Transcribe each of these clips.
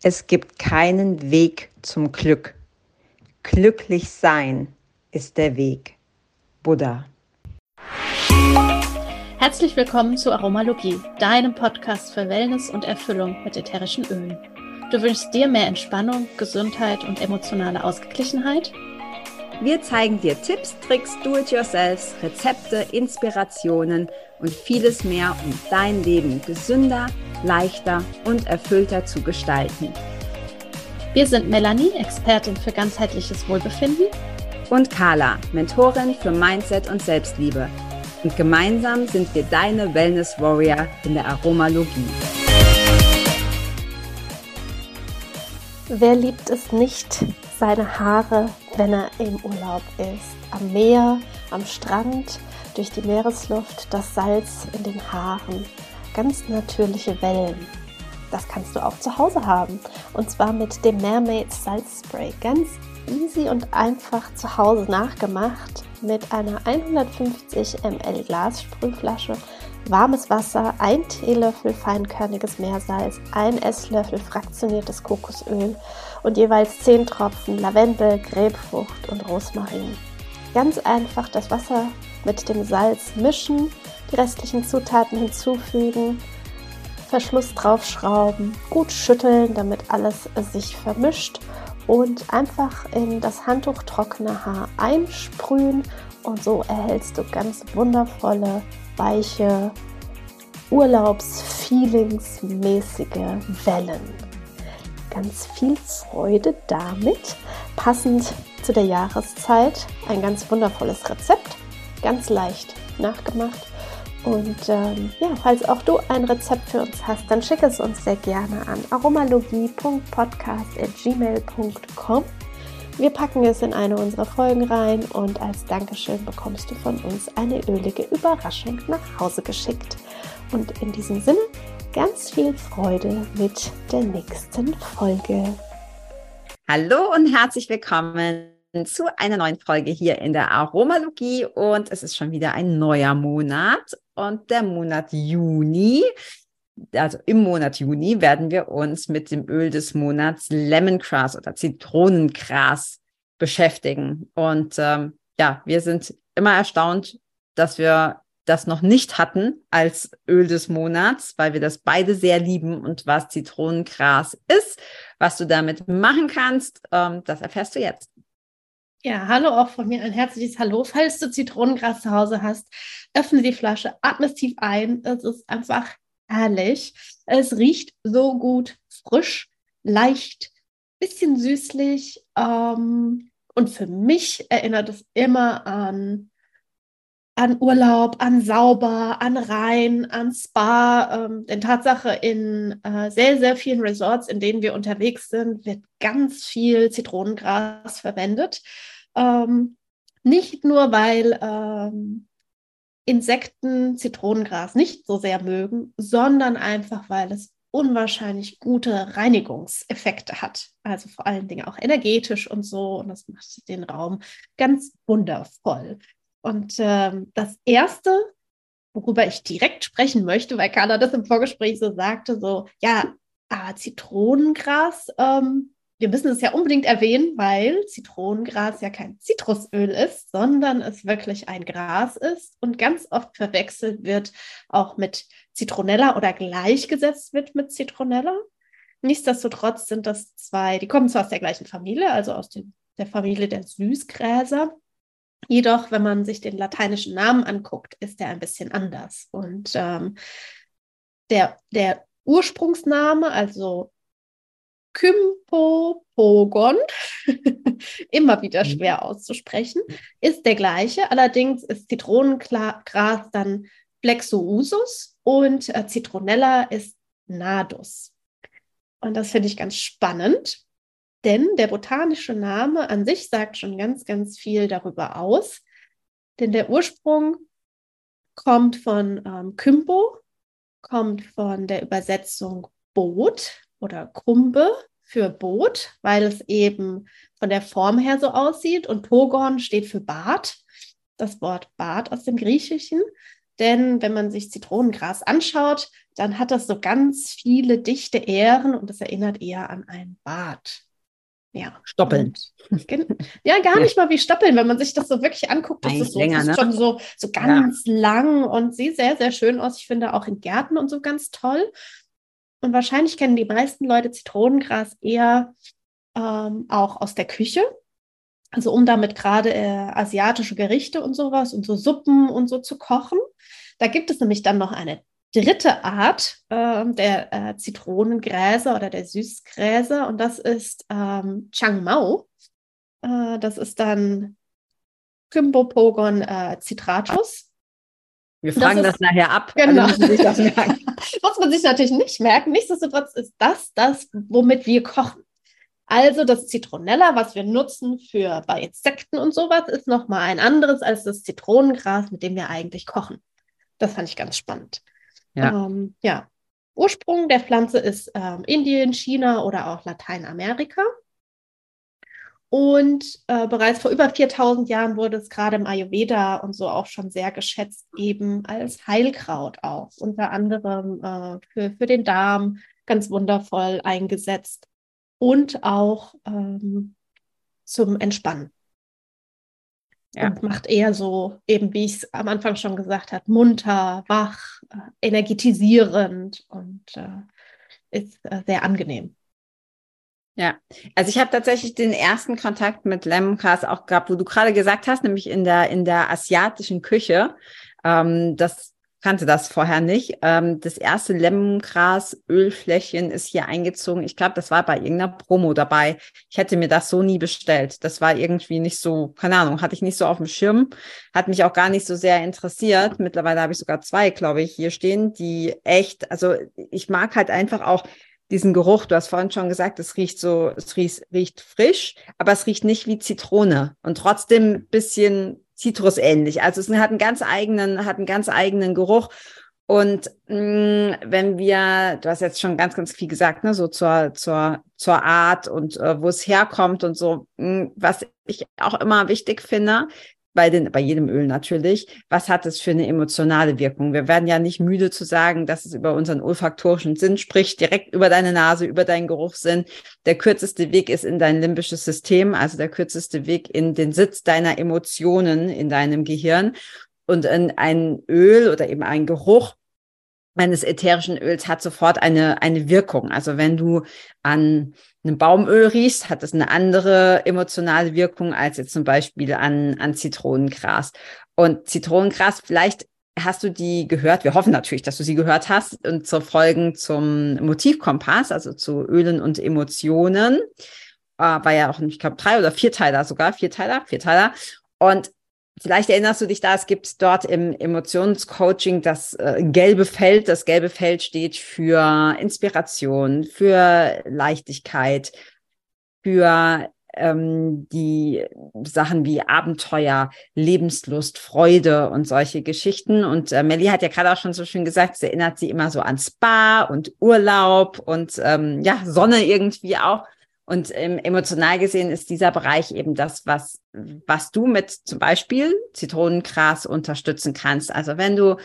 Es gibt keinen Weg zum Glück. Glücklich sein ist der Weg. Buddha. Herzlich willkommen zu Aromalogie, deinem Podcast für Wellness und Erfüllung mit ätherischen Ölen. Du wünschst dir mehr Entspannung, Gesundheit und emotionale Ausgeglichenheit? Wir zeigen dir Tipps, Tricks, Do-it-yourselfs, Rezepte, Inspirationen und vieles mehr, um dein Leben gesünder, leichter und erfüllter zu gestalten. Wir sind Melanie, Expertin für ganzheitliches Wohlbefinden. Und Carla, Mentorin für Mindset und Selbstliebe. Und gemeinsam sind wir deine Wellness Warrior in der Aromalogie. Wer liebt es nicht, seine Haare, wenn er im Urlaub ist? Am Meer, am Strand, durch die Meeresluft, das Salz in den Haaren ganz natürliche Wellen. Das kannst du auch zu Hause haben. Und zwar mit dem Mermaid Salzspray. Ganz easy und einfach zu Hause nachgemacht mit einer 150 ml Glassprühflasche, warmes Wasser, ein Teelöffel feinkörniges Meersalz, ein Esslöffel fraktioniertes Kokosöl und jeweils 10 Tropfen Lavendel, Grapefrucht und Rosmarin. Ganz einfach das Wasser mit dem Salz mischen die restlichen Zutaten hinzufügen, Verschluss draufschrauben, gut schütteln, damit alles sich vermischt und einfach in das handtuchtrockene Haar einsprühen und so erhältst du ganz wundervolle, weiche, Urlaubsfeelingsmäßige Wellen. Ganz viel Freude damit, passend zu der Jahreszeit. Ein ganz wundervolles Rezept, ganz leicht nachgemacht und ähm, ja, falls auch du ein Rezept für uns hast, dann schick es uns sehr gerne an aromalogie.podcast.gmail.com. Wir packen es in eine unserer Folgen rein und als Dankeschön bekommst du von uns eine ölige Überraschung nach Hause geschickt. Und in diesem Sinne ganz viel Freude mit der nächsten Folge. Hallo und herzlich willkommen zu einer neuen Folge hier in der Aromalogie und es ist schon wieder ein neuer Monat und der Monat Juni. Also im Monat Juni werden wir uns mit dem Öl des Monats Lemongrass oder Zitronengras beschäftigen. Und ähm, ja, wir sind immer erstaunt, dass wir das noch nicht hatten als Öl des Monats, weil wir das beide sehr lieben und was Zitronengras ist, was du damit machen kannst, ähm, das erfährst du jetzt. Ja, hallo auch von mir, ein herzliches Hallo. Falls du Zitronengras zu Hause hast, öffne die Flasche, atme es tief ein. Es ist einfach herrlich. Es riecht so gut, frisch, leicht, bisschen süßlich. Ähm, und für mich erinnert es immer an, an Urlaub, an Sauber, an Rhein, an Spa. Ähm, denn Tatsache, in äh, sehr, sehr vielen Resorts, in denen wir unterwegs sind, wird ganz viel Zitronengras verwendet. Ähm, nicht nur, weil ähm, Insekten Zitronengras nicht so sehr mögen, sondern einfach, weil es unwahrscheinlich gute Reinigungseffekte hat. Also vor allen Dingen auch energetisch und so. Und das macht den Raum ganz wundervoll. Und ähm, das Erste, worüber ich direkt sprechen möchte, weil Carla das im Vorgespräch so sagte, so, ja, ah, Zitronengras ähm, wir müssen es ja unbedingt erwähnen, weil Zitronengras ja kein Zitrusöl ist, sondern es wirklich ein Gras ist und ganz oft verwechselt wird auch mit Zitronella oder gleichgesetzt wird mit Zitronella. Nichtsdestotrotz sind das zwei, die kommen zwar aus der gleichen Familie, also aus dem, der Familie der Süßgräser. Jedoch, wenn man sich den lateinischen Namen anguckt, ist der ein bisschen anders. Und ähm, der, der Ursprungsname, also Kympopogon, immer wieder mhm. schwer auszusprechen, ist der gleiche. Allerdings ist Zitronengras dann Flexousus und äh, Zitronella ist Nadus. Und das finde ich ganz spannend, denn der botanische Name an sich sagt schon ganz, ganz viel darüber aus. Denn der Ursprung kommt von ähm, Kympo, kommt von der Übersetzung Boot oder Krumbe für Boot, weil es eben von der Form her so aussieht. Und Pogon steht für Bad, das Wort Bad aus dem Griechischen. Denn wenn man sich Zitronengras anschaut, dann hat das so ganz viele dichte Ähren und das erinnert eher an ein Bad. Ja. Stoppeln. Und, ja, gar nicht mal wie Stoppeln, wenn man sich das so wirklich anguckt. Das ist, so, länger, das ist ne? schon so, so ganz ja. lang und sieht sehr, sehr schön aus. Ich finde auch in Gärten und so ganz toll. Und wahrscheinlich kennen die meisten Leute Zitronengras eher ähm, auch aus der Küche. Also um damit gerade äh, asiatische Gerichte und sowas und so Suppen und so zu kochen. Da gibt es nämlich dann noch eine dritte Art äh, der äh, Zitronengräser oder der Süßgräser und das ist ähm, Changmao. Äh, das ist dann Kymbopogon äh, citratus. Wir fragen das, ist, das nachher ab. Genau. das Muss man sich natürlich nicht merken. Nichtsdestotrotz ist das das, womit wir kochen. Also das Zitronella, was wir nutzen für bei Insekten und sowas, ist nochmal ein anderes als das Zitronengras, mit dem wir eigentlich kochen. Das fand ich ganz spannend. Ja. Ähm, ja. Ursprung der Pflanze ist ähm, Indien, China oder auch Lateinamerika. Und äh, bereits vor über 4000 Jahren wurde es gerade im Ayurveda und so auch schon sehr geschätzt, eben als Heilkraut auch, unter anderem äh, für, für den Darm ganz wundervoll eingesetzt und auch ähm, zum Entspannen. Ja. Und macht eher so, eben wie ich es am Anfang schon gesagt habe, munter, wach, äh, energetisierend und äh, ist äh, sehr angenehm. Ja, also ich habe tatsächlich den ersten Kontakt mit Lemongrass auch gehabt, wo du gerade gesagt hast, nämlich in der in der asiatischen Küche. Ähm, das kannte das vorher nicht. Ähm, das erste Lemongras-Ölfläschchen ist hier eingezogen. Ich glaube, das war bei irgendeiner Promo dabei. Ich hätte mir das so nie bestellt. Das war irgendwie nicht so, keine Ahnung, hatte ich nicht so auf dem Schirm, hat mich auch gar nicht so sehr interessiert. Mittlerweile habe ich sogar zwei, glaube ich, hier stehen, die echt, also ich mag halt einfach auch diesen Geruch. Du hast vorhin schon gesagt, es riecht so, es riecht, riecht frisch, aber es riecht nicht wie Zitrone und trotzdem bisschen zitrusähnlich. Also es hat einen ganz eigenen, hat einen ganz eigenen Geruch. Und mh, mm, wenn wir, du hast jetzt schon ganz, ganz viel gesagt, ne, so zur, zur, zur Art und äh, wo es herkommt und so, mh, mm, was ich auch immer wichtig finde, bei, den, bei jedem Öl natürlich, was hat es für eine emotionale Wirkung? Wir werden ja nicht müde zu sagen, dass es über unseren olfaktorischen Sinn spricht, direkt über deine Nase, über deinen Geruchssinn. Der kürzeste Weg ist in dein limbisches System, also der kürzeste Weg in den Sitz deiner Emotionen in deinem Gehirn. Und ein Öl oder eben ein Geruch eines ätherischen Öls hat sofort eine, eine Wirkung. Also wenn du an einem Baumöl riechst, hat es eine andere emotionale Wirkung als jetzt zum Beispiel an, an Zitronengras. Und Zitronengras, vielleicht hast du die gehört. Wir hoffen natürlich, dass du sie gehört hast und zur Folgen zum Motivkompass, also zu Ölen und Emotionen. Äh, war ja auch, ich glaube, drei oder vier Teiler sogar, vier Teiler, vier Teiler. Und Vielleicht erinnerst du dich da, es gibt dort im Emotionscoaching das äh, gelbe Feld. Das gelbe Feld steht für Inspiration, für Leichtigkeit, für ähm, die Sachen wie Abenteuer, Lebenslust, Freude und solche Geschichten. Und äh, Melly hat ja gerade auch schon so schön gesagt, es erinnert sie immer so an Spa und Urlaub und ähm, ja, Sonne irgendwie auch. Und ähm, emotional gesehen ist dieser Bereich eben das, was, was du mit zum Beispiel Zitronengras unterstützen kannst. Also wenn du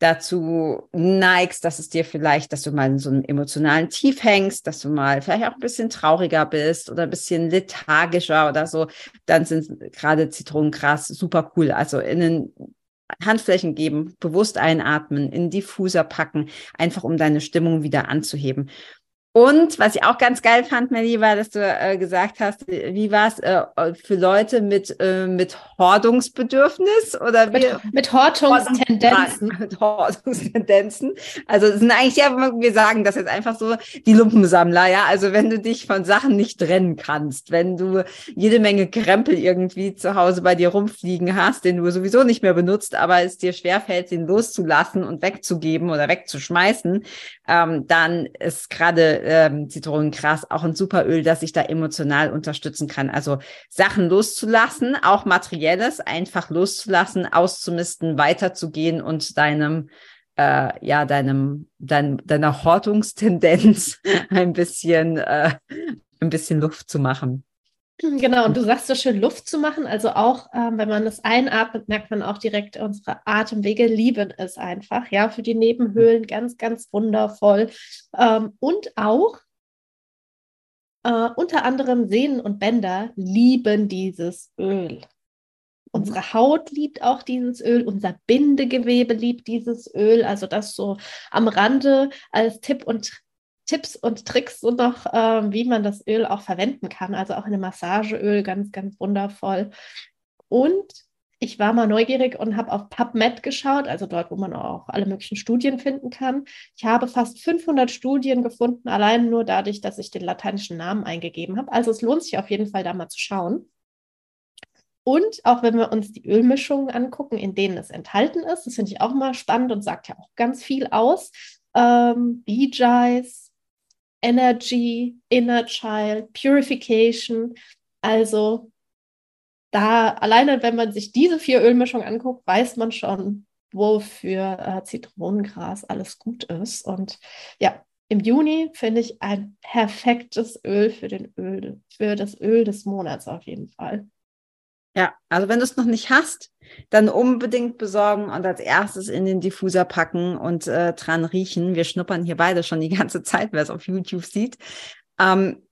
dazu neigst, dass es dir vielleicht, dass du mal in so einem emotionalen Tief hängst, dass du mal vielleicht auch ein bisschen trauriger bist oder ein bisschen lethargischer oder so, dann sind gerade Zitronengras super cool. Also in den Handflächen geben, bewusst einatmen, in Diffuser packen, einfach um deine Stimmung wieder anzuheben. Und was ich auch ganz geil fand, Melly, war, dass du äh, gesagt hast, wie war es äh, für Leute mit, äh, mit Hortungsbedürfnis oder mit, mit Hortungstendenzen. Mit Hortungstendenzen. Also es sind eigentlich ja, wir sagen das jetzt einfach so, die Lumpensammler, ja. Also wenn du dich von Sachen nicht trennen kannst, wenn du jede Menge Krempel irgendwie zu Hause bei dir rumfliegen hast, den du sowieso nicht mehr benutzt, aber es dir schwerfällt, den loszulassen und wegzugeben oder wegzuschmeißen, ähm, dann ist gerade ähm, Zitronengras auch ein super Öl, das ich da emotional unterstützen kann. Also Sachen loszulassen, auch materielles, einfach loszulassen, auszumisten, weiterzugehen und deinem äh, ja, deinem, dein, deiner Hortungstendenz ein bisschen, äh, ein bisschen Luft zu machen. Genau, und du sagst so schön Luft zu machen. Also auch, ähm, wenn man das einatmet, merkt man auch direkt, unsere Atemwege lieben es einfach. Ja, für die Nebenhöhlen ganz, ganz wundervoll. Ähm, und auch äh, unter anderem Sehnen und Bänder lieben dieses Öl. Unsere Haut liebt auch dieses Öl, unser Bindegewebe liebt dieses Öl. Also das so am Rande als Tipp und Tipps und Tricks so noch, äh, wie man das Öl auch verwenden kann. Also auch eine Massageöl, ganz, ganz wundervoll. Und ich war mal neugierig und habe auf PubMed geschaut, also dort, wo man auch alle möglichen Studien finden kann. Ich habe fast 500 Studien gefunden, allein nur dadurch, dass ich den lateinischen Namen eingegeben habe. Also es lohnt sich auf jeden Fall, da mal zu schauen. Und auch wenn wir uns die Ölmischungen angucken, in denen es enthalten ist, das finde ich auch mal spannend und sagt ja auch ganz viel aus. Ähm, Beegies, Energy, Inner Child, Purification. Also da alleine, wenn man sich diese vier Ölmischungen anguckt, weiß man schon, wofür äh, Zitronengras alles gut ist. Und ja, im Juni finde ich ein perfektes Öl für den Öl, für das Öl des Monats auf jeden Fall. Ja, also wenn du es noch nicht hast, dann unbedingt besorgen und als erstes in den Diffuser packen und äh, dran riechen. Wir schnuppern hier beide schon die ganze Zeit, wer es auf YouTube sieht. Ähm,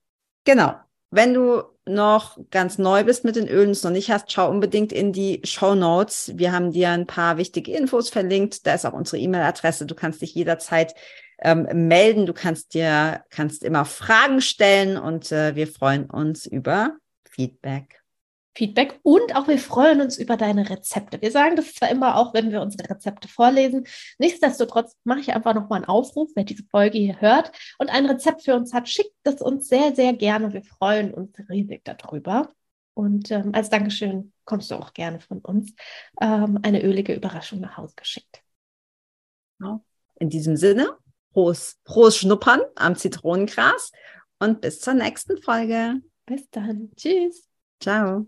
genau. Wenn du noch ganz neu bist mit den Ölen, es noch nicht hast, schau unbedingt in die Show Notes. Wir haben dir ein paar wichtige Infos verlinkt. Da ist auch unsere E-Mail-Adresse. Du kannst dich jederzeit ähm, melden. Du kannst dir, kannst immer Fragen stellen und äh, wir freuen uns über Feedback. Feedback und auch wir freuen uns über deine Rezepte. Wir sagen das zwar immer auch, wenn wir unsere Rezepte vorlesen. Nichtsdestotrotz mache ich einfach nochmal einen Aufruf, wer diese Folge hier hört und ein Rezept für uns hat, schickt es uns sehr, sehr gerne. Wir freuen uns riesig darüber. Und ähm, als Dankeschön kommst du auch gerne von uns ähm, eine ölige Überraschung nach Hause geschickt. In diesem Sinne, frohes, frohes Schnuppern am Zitronengras und bis zur nächsten Folge. Bis dann. Tschüss. Ciao.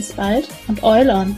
Bis bald und Oil on!